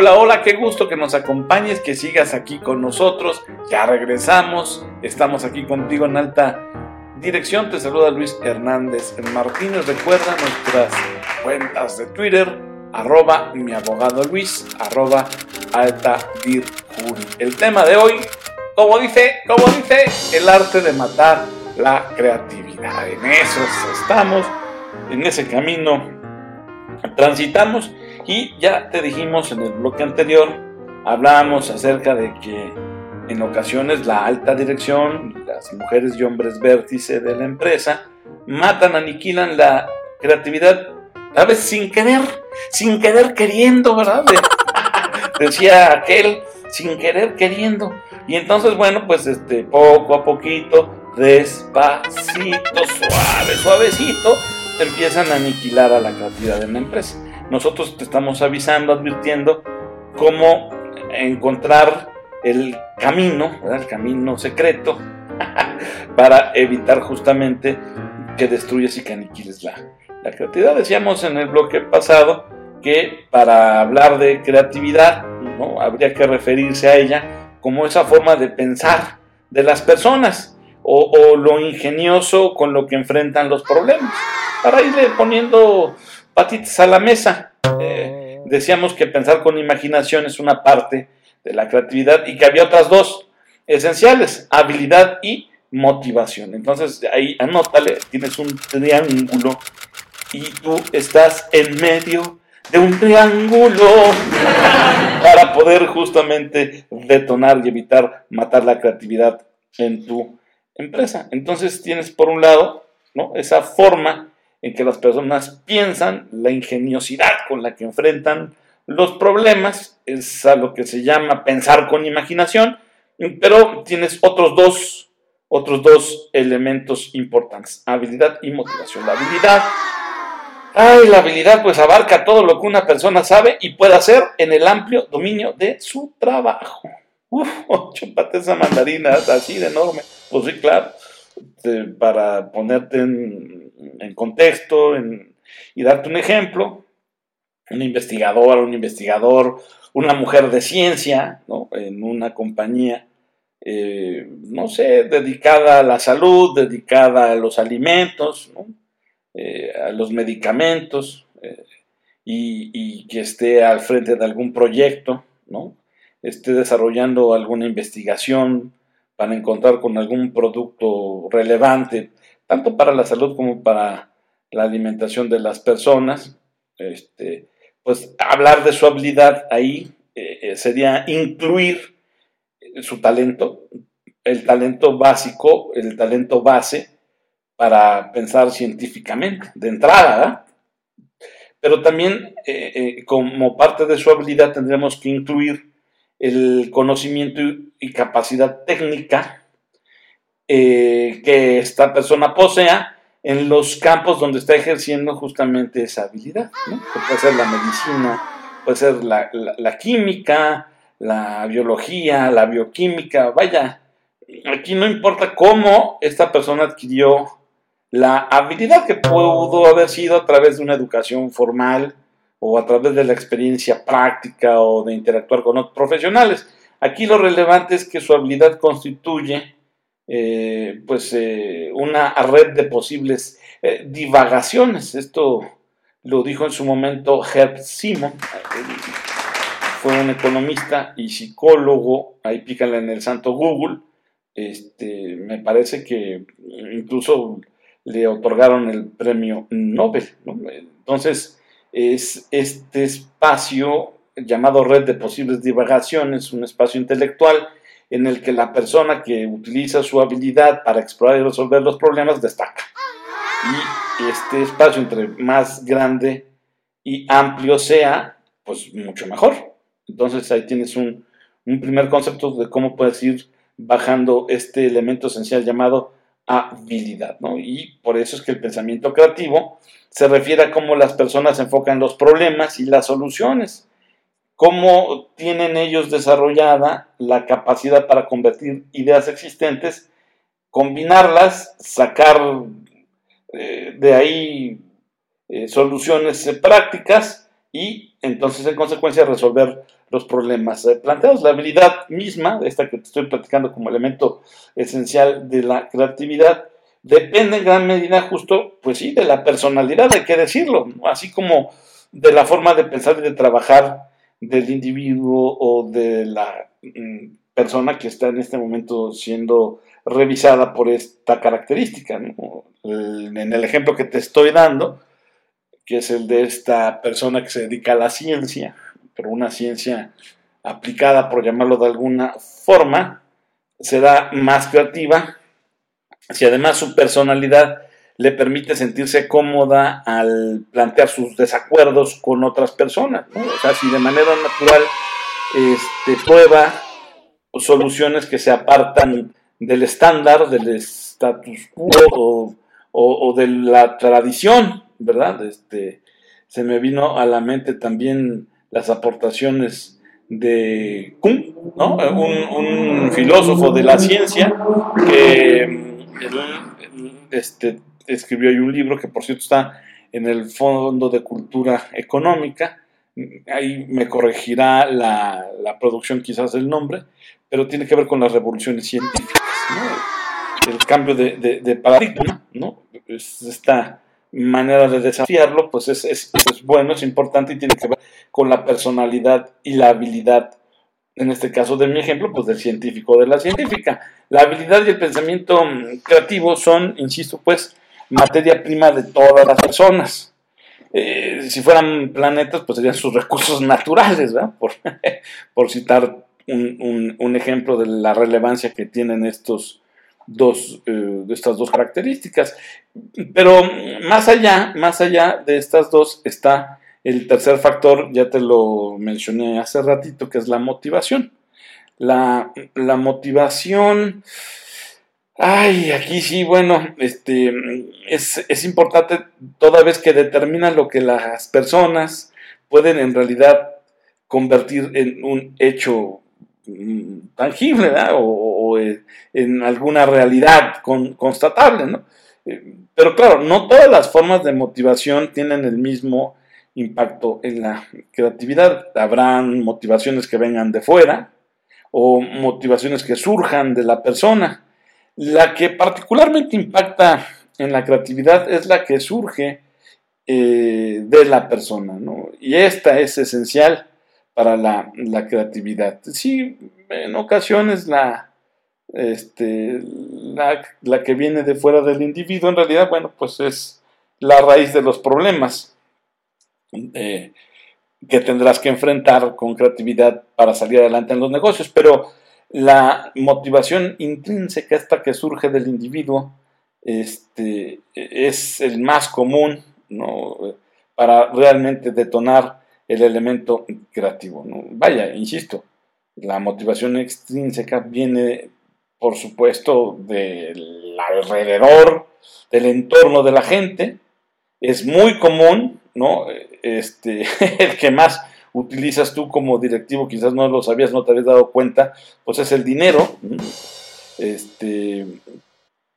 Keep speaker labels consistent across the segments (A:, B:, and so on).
A: Hola, hola, qué gusto que nos acompañes, que sigas aquí con nosotros. Ya regresamos, estamos aquí contigo en alta dirección. Te saluda Luis Hernández Martínez. Recuerda nuestras cuentas de Twitter, arroba mi abogado Luis, arroba alta El tema de hoy, como dice, como dice, el arte de matar la creatividad. En eso estamos, en ese camino transitamos y ya te dijimos en el bloque anterior, hablábamos acerca de que en ocasiones la alta dirección, las mujeres y hombres vértice de la empresa, matan, aniquilan la creatividad, veces sin querer, sin querer queriendo, ¿verdad? decía aquel, sin querer queriendo. Y entonces, bueno, pues este, poco a poquito, despacito, suave, suavecito, empiezan a aniquilar a la creatividad de la empresa. Nosotros te estamos avisando, advirtiendo cómo encontrar el camino, el camino secreto, para evitar justamente que destruyas y que aniquiles la, la creatividad. Decíamos en el bloque pasado que para hablar de creatividad ¿no? habría que referirse a ella como esa forma de pensar de las personas o, lo ingenioso con lo que enfrentan los problemas para irle poniendo patitas a la mesa. Eh, decíamos que pensar con imaginación es una parte de la creatividad y que había otras dos esenciales, habilidad y motivación. Entonces ahí anótale, tienes un triángulo y tú estás en medio de un triángulo para poder justamente detonar y evitar matar la creatividad en tu empresa. Entonces tienes por un lado ¿no? esa forma en que las personas piensan, la ingeniosidad con la que enfrentan los problemas, es a lo que se llama pensar con imaginación, pero tienes otros dos, otros dos elementos importantes, habilidad y motivación. La habilidad, ay, la habilidad pues abarca todo lo que una persona sabe y puede hacer en el amplio dominio de su trabajo. Uf, chupate esa mandarina así de enorme. Pues sí, claro, para ponerte en, contexto y darte un ejemplo, una investigadora, un investigador, una mujer de ciencia, en una compañía, eh, no sé, dedicada a la salud, dedicada a los alimentos, eh, a los medicamentos, eh, y, que esté al frente de algún proyecto, ¿no? Esté desarrollando alguna investigación para encontrar con algún producto relevante tanto para la salud como para la alimentación de las personas. Este, pues hablar de su habilidad ahí eh, eh, sería incluir su talento, el talento básico, el talento base para pensar científicamente, de entrada, pero también eh, como parte de su habilidad tendremos que incluir el conocimiento y capacidad técnica eh, que esta persona posea en los campos donde está ejerciendo justamente esa habilidad. puede ser la medicina, puede ser la, química, la biología, la bioquímica, vaya, aquí no importa cómo esta persona adquirió la habilidad que pudo haber sido a través de una educación formal o a través de la experiencia práctica o de interactuar con otros profesionales. Aquí lo relevante es que su habilidad constituye eh, pues eh, una red de posibles eh, divagaciones. Esto lo dijo en su momento Herb Simon, fue un economista y psicólogo, ahí pícala en el santo Google, este, me parece que incluso le otorgaron el premio Nobel. Entonces, es este espacio llamado red de posibles divagaciones, un espacio intelectual en el que la persona que utiliza su habilidad para explorar y resolver los problemas destaca. Y este espacio entre más grande y amplio sea, pues mucho mejor. Entonces ahí tienes un, primer concepto de cómo puedes ir bajando este elemento esencial llamado habilidad. Y por eso es que el pensamiento creativo se refiere a cómo las personas enfocan los problemas y las soluciones cómo tienen ellos desarrollada la capacidad para convertir ideas existentes, combinarlas, sacar eh, de ahí eh, soluciones prácticas y entonces en consecuencia resolver los problemas eh, planteados. La habilidad misma, esta que te estoy platicando como elemento esencial de la creatividad, depende en gran medida justo, pues sí, de la personalidad, hay que decirlo, así como de la forma de pensar y de trabajar del individuo o de la mm, persona que está en este momento siendo revisada por esta característica. En el ejemplo que te estoy dando, que es el de esta persona que se dedica a la ciencia, pero una ciencia aplicada, por llamarlo de alguna forma, será más creativa si además su personalidad le permite sentirse cómoda al plantear sus desacuerdos con otras personas. O sea, si de manera natural este, prueba soluciones que se apartan del estándar, del status quo o, de la tradición, ¿verdad? Este, se me vino a la mente también las aportaciones de Kuhn, ¿no? un, filósofo de la ciencia que este, escribió ahí un libro que por cierto está en el Fondo de Cultura Económica, ahí me corregirá la, producción quizás del nombre, pero tiene que ver con las revoluciones científicas, el cambio de, paradigma, ¿no? esta manera de desafiarlo, pues es, es, bueno, es importante y tiene que ver con la personalidad y la habilidad, en este caso de mi ejemplo, pues del científico o de la científica. La habilidad y el pensamiento creativo son, insisto, pues materia prima de todas las personas. Eh, si fueran planetas, pues serían sus recursos naturales, ¿verdad? Por, por citar un, un, ejemplo de la relevancia que tienen estos dos, eh, estas dos características. Pero más allá, más allá de estas dos está el tercer factor, ya te lo mencioné hace ratito, que es la motivación. La, la motivación Ay, aquí sí, bueno, este, es, es, importante toda vez que determina lo que las personas pueden en realidad convertir en un hecho mm, tangible o, en alguna realidad constatable. Eh, pero claro, no todas las formas de motivación tienen el mismo impacto en la creatividad. Habrán motivaciones que vengan de fuera o motivaciones que surjan de la persona la que particularmente impacta en la creatividad es la que surge eh, de la persona, ¿no? Y esta es esencial para la, creatividad. Sí, en ocasiones la, este, la, que viene de fuera del individuo, en realidad, bueno, pues es la raíz de los problemas eh, que tendrás que enfrentar con creatividad para salir adelante en los negocios, pero la motivación intrínseca, esta que surge del individuo, este, es el más común para realmente detonar el elemento creativo. Vaya, insisto, la motivación extrínseca viene, por supuesto, del alrededor, del entorno de la gente. Es muy común, ¿no? Este, el que más utilizas tú como directivo, quizás no lo sabías, no te habías dado cuenta, pues es el dinero. Este,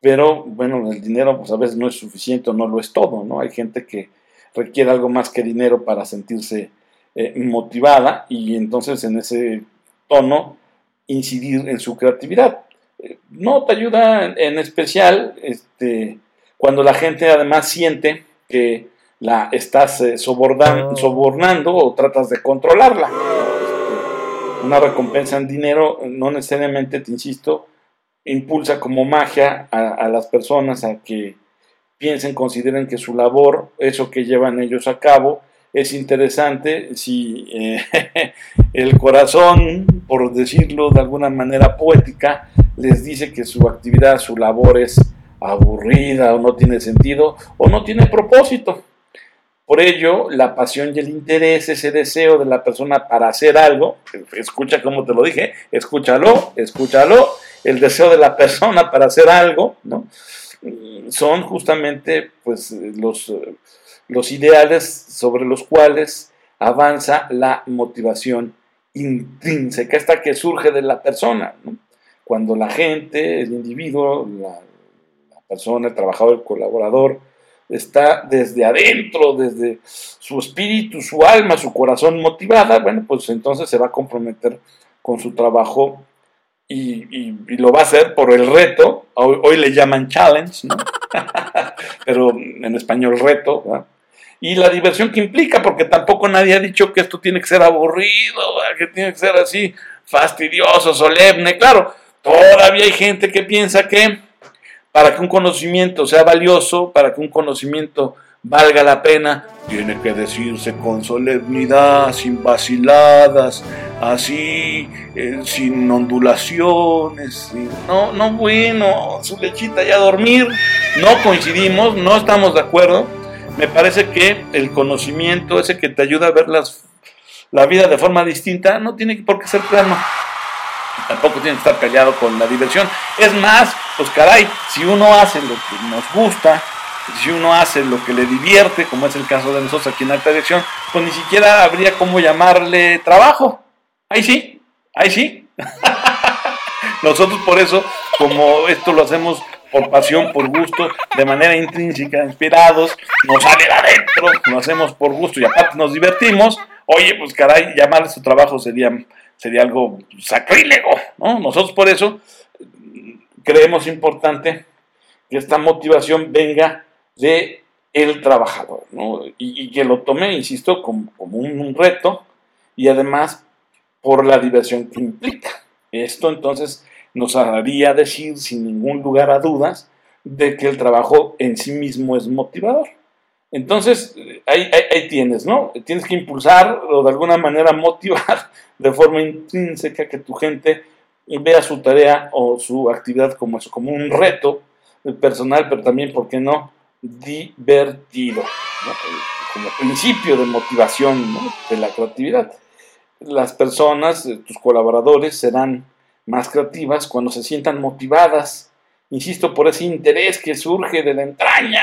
A: pero bueno, el dinero pues a veces no es suficiente no lo es todo, ¿no? Hay gente que requiere algo más que dinero para sentirse eh, motivada y entonces en ese tono incidir en su creatividad. Eh, no te ayuda en especial este, cuando la gente además siente que la estás eh, ah. sobornando o tratas de controlarla. Este, una recompensa en dinero no necesariamente, te insisto, impulsa como magia a, las personas a que piensen, consideren que su labor, eso que llevan ellos a cabo, es interesante si eh, el corazón, por decirlo de alguna manera poética, les dice que su actividad, su labor es aburrida o no tiene sentido o no tiene propósito. Por ello, la pasión y el interés, ese deseo de la persona para hacer algo, escucha como te lo dije, escúchalo, escúchalo, el deseo de la persona para hacer algo, ¿no? Son justamente pues, los, los ideales sobre los cuales avanza la motivación intrínseca, esta que surge de la persona. Cuando la gente, el individuo, la, la persona, el trabajador, el colaborador, está desde adentro, desde su espíritu, su alma, su corazón motivada, bueno, pues entonces se va a comprometer con su trabajo y, lo va a hacer por el reto. Hoy, le llaman challenge, pero en español reto. Y la diversión que implica, porque tampoco nadie ha dicho que esto tiene que ser aburrido, que tiene que ser así fastidioso, solemne. Claro, todavía hay gente que piensa que para que un conocimiento sea valioso, para que un conocimiento valga la pena, tiene que decirse con solemnidad, sin vaciladas, así, eh, sin ondulaciones. No, no, bueno, su lechita ya a dormir. No coincidimos, no estamos de acuerdo. Me parece que el conocimiento, ese que te ayuda a ver las, la vida de forma distinta, no tiene por qué ser plano. Tampoco tiene que estar callado con la diversión. Es más, pues caray, si uno hace lo que nos gusta, si uno hace lo que le divierte, como es el caso de nosotros aquí en Alta Dirección, pues ni siquiera habría cómo llamarle trabajo. Ahí sí, ahí sí. nosotros por eso, como esto lo hacemos por pasión, por gusto, de manera intrínseca, inspirados, nos sale adentro, lo hacemos por gusto y aparte nos divertimos, oye, pues caray, llamarle su trabajo sería, sería algo sacrílego, ¿no? Nosotros por eso creemos importante que esta motivación venga de el trabajador, ¿no? y, que lo tome, insisto, como, un, reto y además por la diversión que implica. Esto entonces nos haría decir sin ningún lugar a dudas de que el trabajo en sí mismo es motivador. Entonces, ahí, tienes, ¿no? Tienes que impulsar o de alguna manera motivar de forma intrínseca que tu gente vea su tarea o su actividad como un reto personal, pero también, ¿por qué no?, divertido, como principio de motivación de la creatividad. Las personas, eh, tus colaboradores, serán más creativas cuando se sientan motivadas, insisto, por ese interés que surge de la entraña,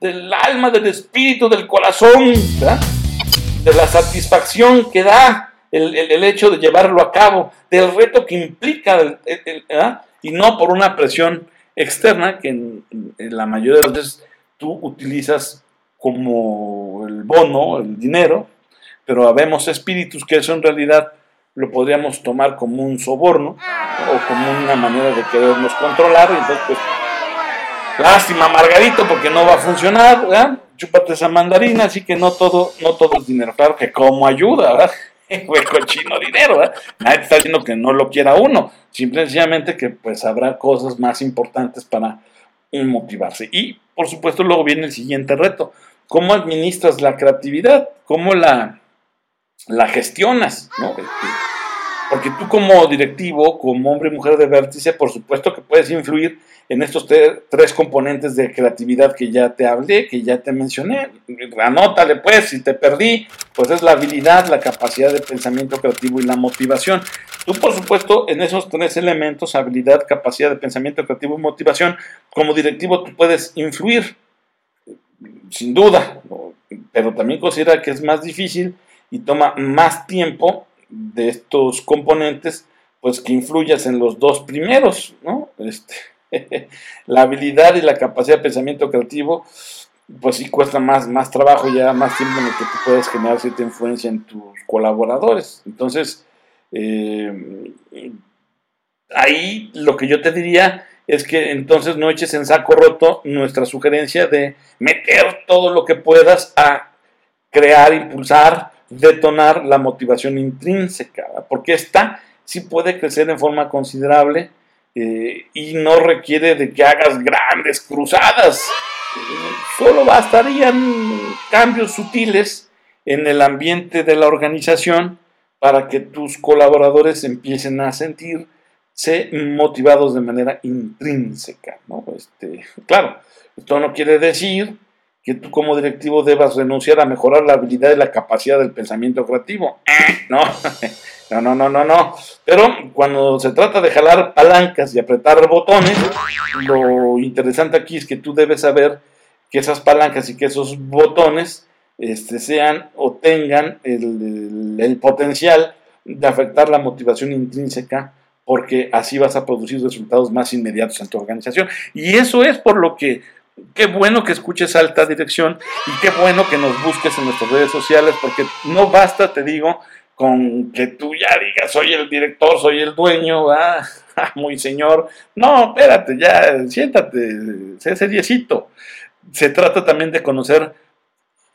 A: del alma, del espíritu, del corazón, de la satisfacción que da el, hecho de llevarlo a cabo, del reto que implica, y no por una presión externa que en, en la mayoría de las veces tú utilizas como el bono, el dinero, pero habemos espíritus que eso en realidad lo podríamos tomar como un soborno o como una manera de querernos controlar. entonces, pues, lástima, Margarito, porque no va a funcionar, ¿verdad? Chúpate esa mandarina, así que no todo, no todo es dinero. Claro que como ayuda, ¿verdad? Fue cochino dinero, ¿verdad? Nadie está diciendo que no lo quiera uno, simplemente que pues habrá cosas más importantes para motivarse. Y por supuesto luego viene el siguiente reto. ¿Cómo administras la creatividad? ¿Cómo la, la gestionas? ¿no? Porque tú como directivo, como hombre y mujer de vértice, por supuesto que puedes influir en estos tres componentes de creatividad que ya te hablé, que ya te mencioné. Anótale pues, si te perdí, pues es la habilidad, la capacidad de pensamiento creativo y la motivación. Tú, por supuesto, en esos tres elementos, habilidad, capacidad de pensamiento creativo y motivación, como directivo tú puedes influir, sin duda, pero también considera que es más difícil y toma más tiempo de estos componentes, pues que influyas en los dos primeros, ¿no? Este, la habilidad y la capacidad de pensamiento creativo, pues sí cuesta más, más trabajo ya más tiempo en el que tú puedes generar cierta influencia en tus colaboradores. Entonces, eh, ahí lo que yo te diría es que entonces no eches en saco roto nuestra sugerencia de meter todo lo que puedas a crear, impulsar, detonar la motivación intrínseca, porque esta sí puede crecer en forma considerable eh, y no requiere de que hagas grandes cruzadas. Solo bastarían cambios sutiles en el ambiente de la organización para que tus colaboradores empiecen a sentirse motivados de manera intrínseca. ¿no? Este, claro, esto no quiere decir que tú como directivo debas renunciar a mejorar la habilidad y la capacidad del pensamiento creativo. No, no, no, no, no, no. Pero cuando se trata de jalar palancas y apretar botones, lo interesante aquí es que tú debes saber que esas palancas y que esos botones este, sean o tengan el, potencial de afectar la motivación intrínseca porque así vas a producir resultados más inmediatos en tu organización. Y eso es por lo que qué bueno que escuches alta dirección y qué bueno que nos busques en nuestras redes sociales, porque no basta, te digo, con que tú ya digas, soy el director, soy el dueño, ah, muy señor. No, espérate, ya, siéntate, sé seriecito. Se trata también de conocer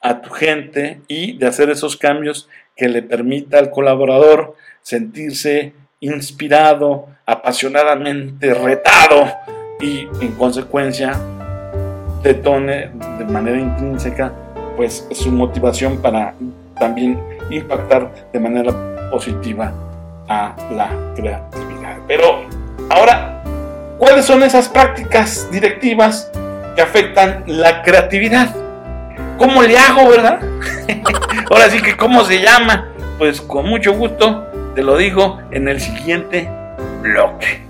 A: a tu gente y de hacer esos cambios que le permita al colaborador sentirse inspirado, apasionadamente retado y en consecuencia detone de manera intrínseca pues su motivación para también impactar de manera positiva a la creatividad. Pero ahora, ¿cuáles son esas prácticas directivas que afectan la creatividad? ¿Cómo le hago, verdad? ahora sí que, ¿cómo se llama? Pues con mucho gusto te lo digo en el siguiente bloque.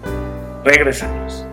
A: Regresamos.